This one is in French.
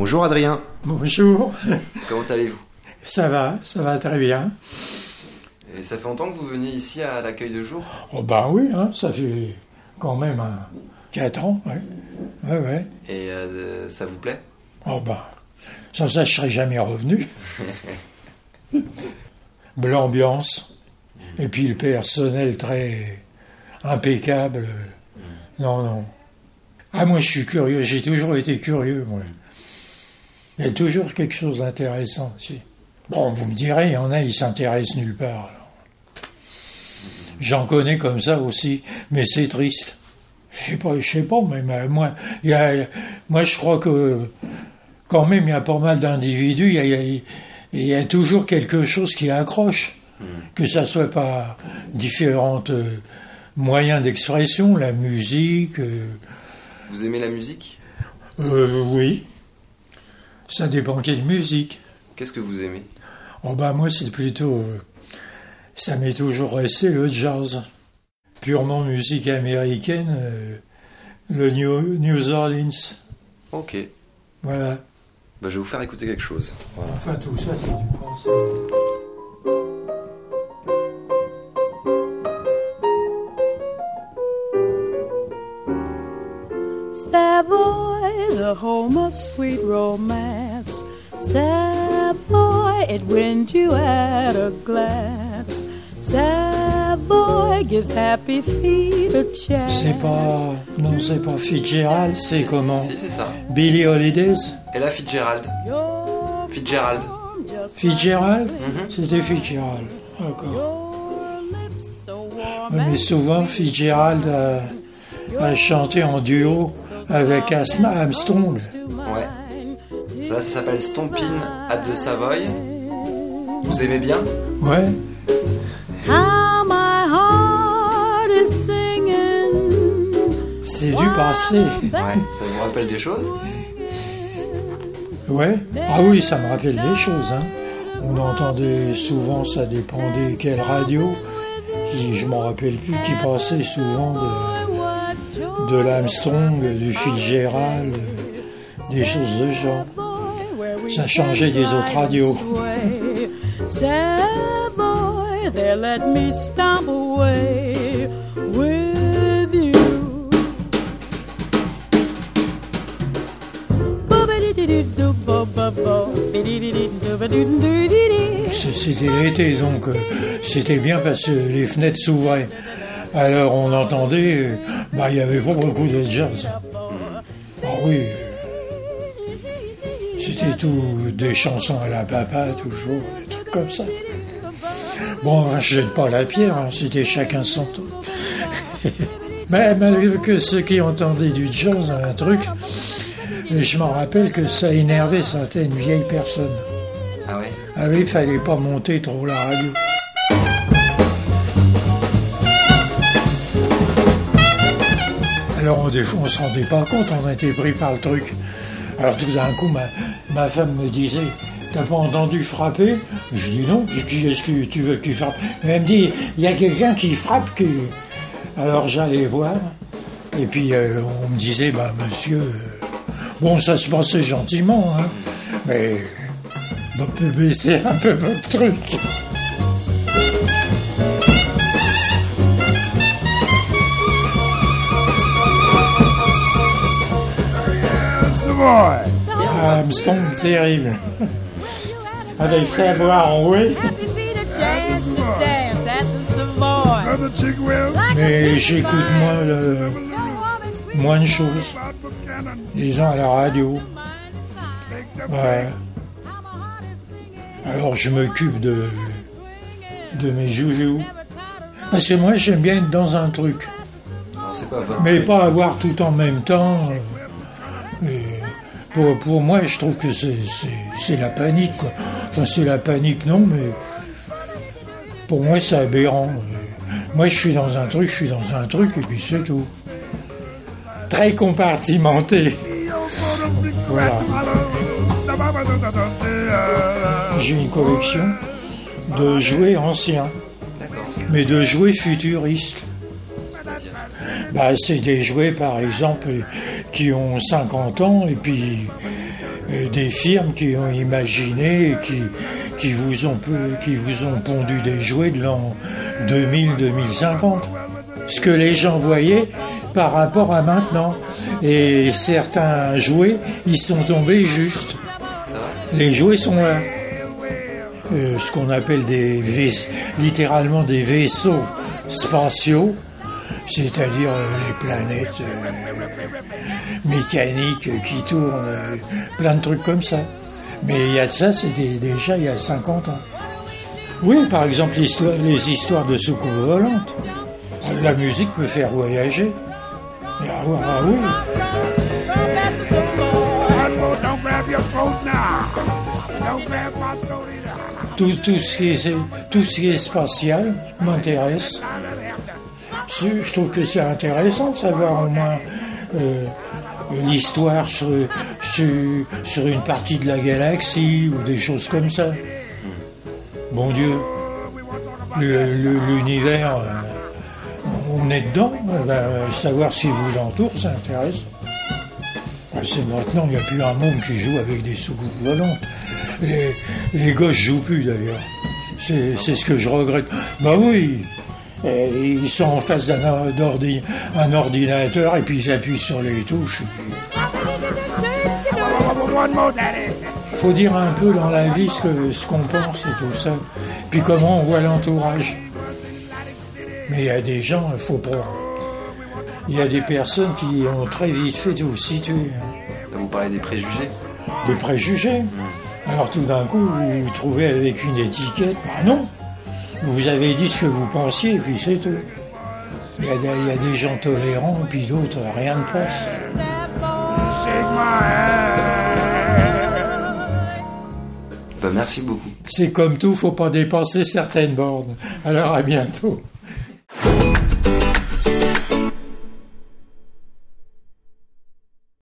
Bonjour Adrien, Bonjour, comment allez-vous? Ça va, ça va très bien. Et ça fait longtemps que vous veniez ici à l'accueil de jour? Oh ben oui, hein, ça fait quand même un, 4 ans, ouais. Ouais, ouais. Et euh, ça vous plaît? Oh ben, sans ça, je serais jamais revenu. L'ambiance, et puis le personnel très impeccable. Non, non. Ah, moi, je suis curieux, j'ai toujours été curieux, moi. Il y a toujours quelque chose d'intéressant. Bon, vous me direz, il y en a, ils s'intéressent nulle part. J'en connais comme ça aussi, mais c'est triste. Je sais pas, je sais pas, mais mais moi, il y a, moi, je crois que quand même, il y a pas mal d'individus, il y a, y y toujours quelque chose qui accroche, que ça soit par différents euh, moyens d'expression, la musique, euh, Vous aimez la musique? Euh, oui, ça dépend quelle musique. Qu'est-ce que vous aimez? Oh bah moi c'est plutôt, euh, ça m'est toujours resté le jazz, purement musique américaine, euh, le New, New Orleans, Ok, voilà. bah, je vais vous faire écouter quelque chose. Voilà. Enfin tout ça c'est du français. The home of sweet romance. Savoy, it wins you at a glance. Savoy gives happy feet a chance. C'est pas, non c'est pas Fitzgerald, c'est comment? Si, c'est ça. Billy Holidays? Et là, Fitzgerald. Fitzgerald. Fitzgerald? Mhm. C'était Fitzgerald, d'accord. Mais souvent Fitzgerald a, a chanté en duo avec Asma Armstrong. Ouais. Ça, ça s'appelle Stompin' at the Savoy. Vous aimez bien? Ouais, c'est du passé. Ouais, ça vous rappelle des choses? Ouais. Ah oui, ça me rappelle des choses. Hein. On entendait souvent, ça dépendait quelle radio. Et je m'en rappelle plus qui passait souvent de, de l'Armstrong, du Fitzgerald, des choses de genre. Ça changeait des autres radios. C'était l'été, donc euh, c'était bien parce que les fenêtres s'ouvraient. Alors on entendait, bah il y avait pas beaucoup de jazz. Ah oui, c'était tout des chansons à la papa, toujours, des trucs comme ça. Bon, je jette pas la pierre, hein, c'était chacun son tour. Mais malgré que ceux qui entendaient du jazz, un truc, je m'en rappelle que ça énervait certaines vieilles personnes. Ah ouais? Ah oui, il fallait pas monter trop la radio. Alors, on se rendait pas compte, on était pris par le truc. Alors, tout d'un coup, ma, ma femme me disait T'as pas entendu frapper? Je dis non, Je dis, est-ce que tu veux qu'il frappe Elle me dit Il y a quelqu'un qui frappe. Alors, j'allais voir. Et puis, euh, on me disait Bah, monsieur. euh, Bon, ça se passait gentiment, hein. Mais. On peut baisser un peu votre truc. Armstrong, terrible. Avec sa voix enrouée. Happy feet a chance to dance at the Savoy. Mais j'écoute moins, le- moins de choses. Disons à la radio. Ouais. Alors je m'occupe de, de mes joujoux. Parce que moi j'aime bien être dans un truc. Mais pas avoir tout en même temps. Pour, pour moi, je trouve que c'est, la panique. Quoi. Enfin, c'est la panique, non, mais pour moi, c'est aberrant. Moi, je suis dans un truc, je suis dans un truc, et puis c'est tout. Très compartimenté. Voilà. J'ai une collection de jouets anciens, mais de jouets futuristes. Bah, c'est des jouets, par exemple, qui ont 50 ans et puis euh, des firmes qui ont imaginé, qui, qui, vous ont, qui vous ont pondu des jouets de l'an 2000-2050. Ce que les gens voyaient par rapport à maintenant. Et certains jouets, ils sont tombés juste. Les jouets sont là. Euh, ce qu'on appelle des littéralement des vaisseaux spatiaux, c'est-à-dire euh, les planètes euh, mécaniques qui tournent, plein de trucs comme ça. Mais il y a de ça, c'était déjà il y a 50 ans. Oui, par exemple, les histoires de soucoupes volantes. La musique peut faire voyager. Ah, ah oui. Est, tout ce qui est spatial m'intéresse. Je trouve que c'est intéressant de savoir au moins euh, l'histoire sur, sur, une partie de la galaxie ou des choses comme ça. Bon Dieu, l'univers, euh, on est dedans, ben, savoir si vous entoure, ça intéresse. Ben, c'est maintenant, il n'y a plus un monde qui joue avec des soucoupes volantes. Les, les gosses jouent plus d'ailleurs. C'est, ce que je regrette. Bah oui, ils sont en face d'un un ordinateur et puis ils appuient sur les touches. Il faut dire un peu dans la vie ce, ce qu'on pense et tout ça. Puis comment on voit l'entourage. Mais il y a des gens, il faut pas. Il y a des personnes qui ont très vite fait de vous situer. Vous parlez des préjugés Des préjugés alors tout d'un coup, vous vous trouvez avec une étiquette. Bah non, vous avez dit ce que vous pensiez, et puis c'est tout. Il y, a des, gens tolérants, puis d'autres, rien ne passe. Bah, merci beaucoup. C'est comme tout, faut pas dépasser certaines bornes. Alors à bientôt.